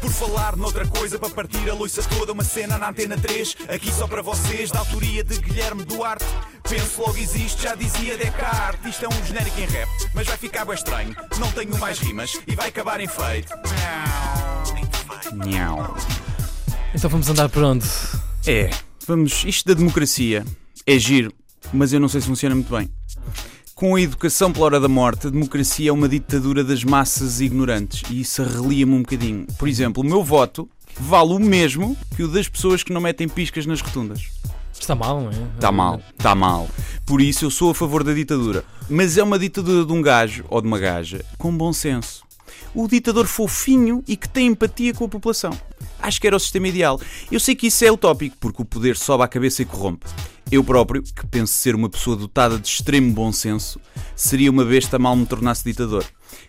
Por falar noutra coisa, para partir a loiça toda, uma cena na antena 3, aqui só para vocês, da autoria de Guilherme Duarte. Penso logo existe, já dizia Descartes. Isto é um genérico em rap, mas vai ficar bem estranho. Não tenho mais rimas e vai acabar em feito. Então vamos andar por onde? É, vamos. Isto da democracia é giro, mas eu não sei se funciona muito bem. Com a educação pela hora da morte, a democracia é uma ditadura das massas ignorantes e isso arrelia-me um bocadinho. Por exemplo, o meu voto vale o mesmo que o das pessoas que não metem piscas nas rotundas. Está mal, não é? Está mal, está mal. Por isso eu sou a favor da ditadura. Mas é uma ditadura de um gajo ou de uma gaja com bom senso. O ditador fofinho e que tem empatia com a população. Acho que era o sistema ideal. Eu sei que isso é utópico, porque o poder sobe à cabeça e corrompe. Eu próprio, que penso ser uma pessoa dotada de extremo bom senso, seria uma besta mal me tornasse ditador.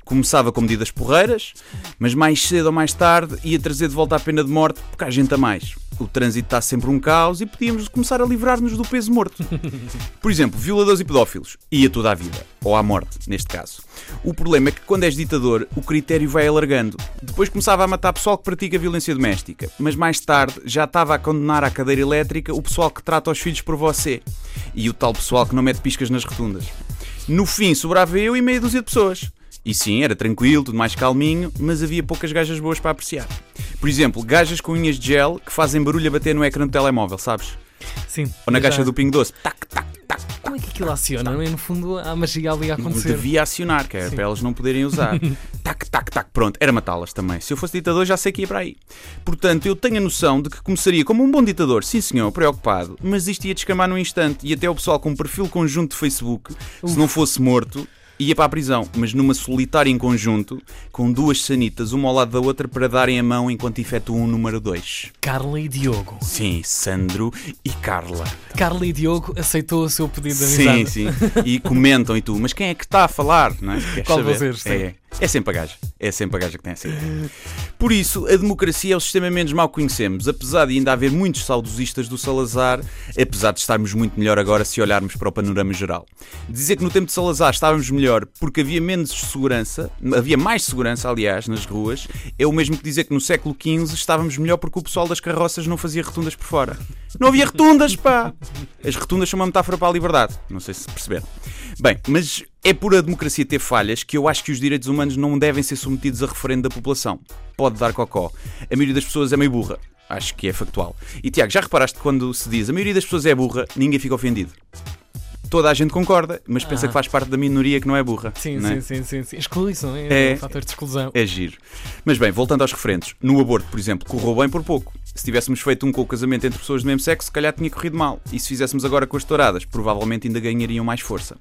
Começava com medidas porreiras, mas mais cedo ou mais tarde ia trazer de volta a pena de morte, porque há gente a mais. O trânsito está sempre um caos e podíamos começar a livrar-nos do peso morto. Por exemplo, violadores e pedófilos. Ia toda a vida. Ou à morte, neste caso. O problema é que quando és ditador, o critério vai alargando. Depois começava a matar pessoal que pratica violência doméstica, mas mais tarde já estava a condenar à cadeira elétrica o pessoal que trata os filhos por você. E o tal pessoal que não mete piscas nas rotundas. No fim, sobrava eu e meia dúzia de pessoas. E sim, era tranquilo, tudo mais calminho, mas havia poucas gajas boas para apreciar. Por exemplo, gajas com unhas de gel que fazem barulho a bater no ecrã do telemóvel, sabes? Sim. Ou na já- caixa do Pingo Doce. Tac, tac, tac. Como é que aquilo aciona? não é? No fundo, há magia ali a acontecer. Devia acionar, que era Sim. para elas não poderem usar. tac, tac. Pronto, era matá-las também. Se eu fosse ditador, já sei que ia para aí. Portanto, eu tenho a noção de que começaria como um bom ditador, sim senhor, preocupado, mas isto ia descamar num instante e até o pessoal com um perfil conjunto de Facebook, se não fosse morto, ia para a prisão, mas numa solitária em conjunto, com duas sanitas, uma ao lado da outra, para darem a mão enquanto efetuam o número 2. Carla e Diogo. Sim, Sandro e Carla. Carla e Diogo aceitou o seu pedido de amizade. Sim, sim. E comentam e tu, mas quem é que está a falar? Não é? Qual saber? vocês. É, é sempre a gaja. É sempre a gaja que tem essa ideia. Por isso, a democracia é o sistema menos mal que conhecemos, apesar de ainda haver muitos saudosistas do Salazar, apesar de estarmos muito melhor agora se olharmos para o panorama geral. Dizer que no tempo de Salazar estávamos melhor porque havia menos segurança, havia mais segurança, aliás, nas ruas, é o mesmo que dizer que no século XV estávamos melhor porque o pessoal das carroças não fazia rotundas por fora. Não havia rotundas, pá! As rotundas são uma metáfora para a liberdade. Não sei se perceberam. Bem, mas é por a democracia ter falhas que eu acho que os direitos humanos não devem ser submetidos a referendo da população. Pode dar cocó. A maioria das pessoas é meio burra. Acho que é factual. E Tiago, já reparaste quando se diz a maioria das pessoas é burra, ninguém fica ofendido? Toda a gente concorda, mas pensa Ah. que faz parte da minoria que não é burra. Sim, não é? sim, sim, sim. Exclui-se, não é? É. Um fator de exclusão. É giro. Mas bem, voltando aos referentes. No aborto, por exemplo, correu bem por pouco. Se tivéssemos feito um com o casamento entre pessoas do mesmo sexo, se calhar tinha corrido mal. E se fizéssemos agora com as touradas, provavelmente ainda ganhariam mais força.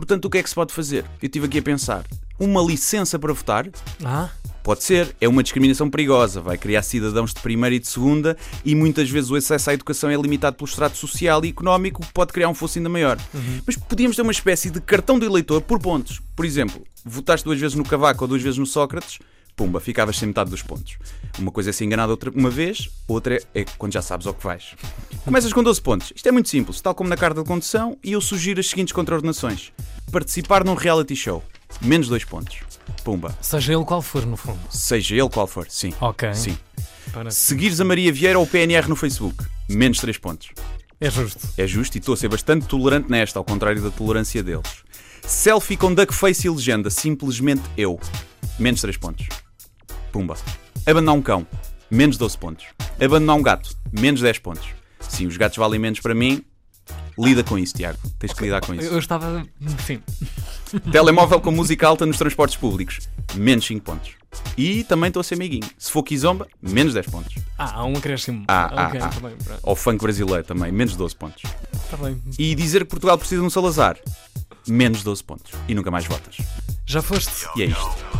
Portanto, o que é que se pode fazer? Eu estive aqui a pensar. Uma licença para votar? Ah, Pode ser. É uma discriminação perigosa. Vai criar cidadãos de primeira e de segunda e muitas vezes o acesso à educação é limitado pelo estrato social e económico, o que pode criar um fosso ainda maior. Mas podíamos ter uma espécie de cartão de eleitor por pontos. Por exemplo, votaste duas vezes no Cavaco ou duas vezes no Sócrates, pumba, ficavas sem metade dos pontos. Uma coisa é ser enganado outra, uma vez, outra é, é quando já sabes ao que vais. Começas com 12 pontos. Isto é muito simples, tal como na carta de condução, e eu sugiro as seguintes contraordenações. Participar num reality show, menos 2 pontos. Pumba. seja ele qual for, no fundo. Seja ele qual for, sim. Ok. Sim. Para- Seguires a Maria Vieira ou o PNR no Facebook, menos 3 pontos. É justo. É justo e estou a ser bastante tolerante nesta, ao contrário da tolerância deles. Selfie com duckface e legenda, simplesmente eu, menos 3 pontos. Pumba. Abandonar um cão, menos 12 pontos. Abandonar um gato, menos 10 pontos. Sim, os gatos valem menos para mim. Lida com isso, Tiago. Tens que lidar com isso. Eu estava. Sim. Telemóvel com música alta nos transportes públicos, menos 5 pontos. E também estou a ser meiguinho. Se for kizomba, menos 10 pontos. Ah, há um acréscimo. Ah, ah, ah. tá bem, pronto. Ao funk brasileiro também, menos 12 pontos. Tá bem. E dizer que Portugal precisa de um Salazar, menos 12 pontos. E nunca mais votas. Já foste? E é isto.